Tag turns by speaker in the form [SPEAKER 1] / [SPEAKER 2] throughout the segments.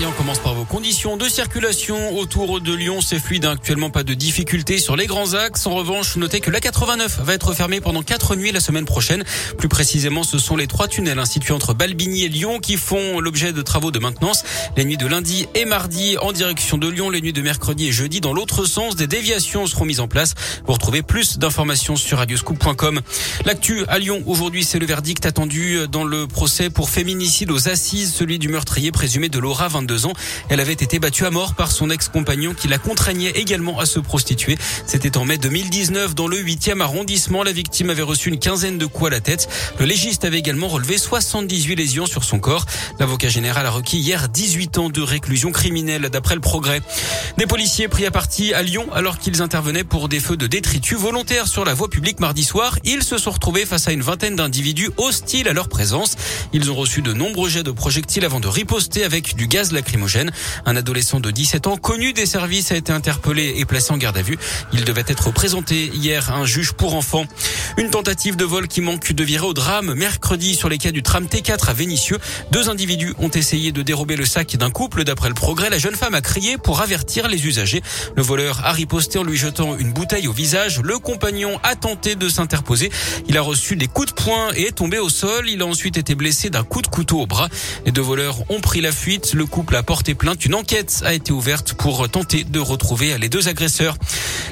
[SPEAKER 1] Et on commence par vos conditions de circulation autour de Lyon. C'est fluide, hein. actuellement pas de difficultés sur les grands axes. En revanche, notez que la 89 va être fermée pendant quatre nuits la semaine prochaine. Plus précisément, ce sont les trois tunnels situés entre Balbigny et Lyon qui font l'objet de travaux de maintenance. Les nuits de lundi et mardi en direction de Lyon, les nuits de mercredi et jeudi dans l'autre sens. Des déviations seront mises en place. Vous retrouvez plus d'informations sur radioscoop.com. L'actu à Lyon aujourd'hui, c'est le verdict attendu dans le procès pour féminicide aux assises, celui du meurtrier présumé de Laura 22 ans. Elle avait été battue à mort par son ex-compagnon qui la contraignait également à se prostituer. C'était en mai 2019 dans le 8e arrondissement. La victime avait reçu une quinzaine de coups à la tête. Le légiste avait également relevé 78 lésions sur son corps. L'avocat général a requis hier 18 ans de réclusion criminelle d'après le progrès. Des policiers pris à partie à Lyon alors qu'ils intervenaient pour des feux de détritus volontaires sur la voie publique mardi soir. Ils se sont retrouvés face à une vingtaine d'individus hostiles à leur présence. Ils ont reçu de nombreux jets de projectiles avant de riposter avec du gaz Un adolescent de 17 ans connu des services a été interpellé et placé en garde à vue. Il devait être présenté hier à un juge pour enfants. Une tentative de vol qui manque de virer au drame mercredi sur les quais du tram T4 à Vénissieux. Deux individus ont essayé de dérober le sac d'un couple. D'après le progrès, la jeune femme a crié pour avertir les usagers. Le voleur a riposté en lui jetant une bouteille au visage. Le compagnon a tenté de s'interposer. Il a reçu des coups de poing et est tombé au sol. Il a ensuite été blessé d'un coup de couteau au bras. Les deux voleurs ont pris la fuite. Le couple a porté plainte. Une enquête a été ouverte pour tenter de retrouver les deux agresseurs.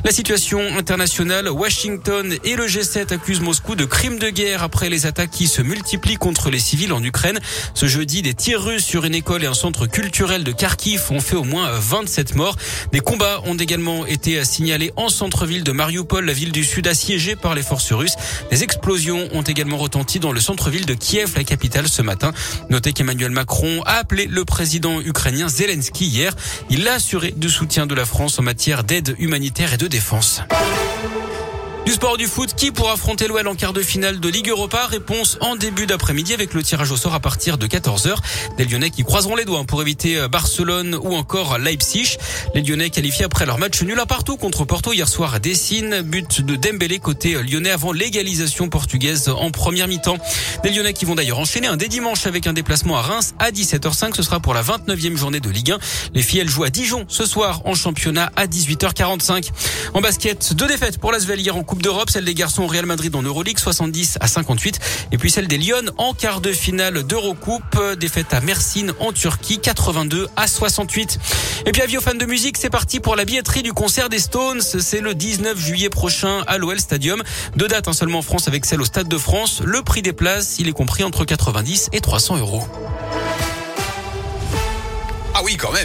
[SPEAKER 1] La situation internationale, Washington et le G7 accusent Moscou de crimes de guerre après les attaques qui se multiplient contre les civils en Ukraine. Ce jeudi, des tirs russes sur une école et un centre culturel de Kharkiv ont fait au moins 27 morts. Des combats ont également été signalés en centre-ville de Mariupol, la ville du Sud assiégée par les forces russes. Des explosions ont également retenti dans le centre-ville de Kiev, la capitale, ce matin. Notez qu'Emmanuel Macron a appelé le président ukrainien Zelensky hier. Il a assuré du soutien de la France en matière d'aide humanitaire et de défense. Du sport du foot, qui pour affronter l'OL en quart de finale de Ligue Europa? Réponse en début d'après-midi avec le tirage au sort à partir de 14h. Des Lyonnais qui croiseront les doigts pour éviter euh, Barcelone ou encore Leipzig. Les Lyonnais qualifiés après leur match nul à partout contre Porto hier soir à Dessine. But de Dembélé côté euh, lyonnais avant l'égalisation portugaise en première mi-temps. Des Lyonnais qui vont d'ailleurs enchaîner un dès dimanche avec un déplacement à Reims à 17h05. Ce sera pour la 29e journée de Ligue 1. Les filles, elles jouent à Dijon ce soir en championnat à 18h45. En basket, deux défaites pour l'Asvel hier en Coupe d'Europe, celle des garçons au Real Madrid en Euroleague 70 à 58 et puis celle des Lyon en quart de finale d'Eurocoupe, défaite à Mersin en Turquie 82 à 68. Et puis avis aux fans de musique, c'est parti pour la billetterie du concert des Stones, c'est le 19 juillet prochain à l'OL Stadium. Deux dates hein, seulement en France avec celle au Stade de France. Le prix des places, il est compris entre 90 et 300 euros.
[SPEAKER 2] Ah oui, quand même.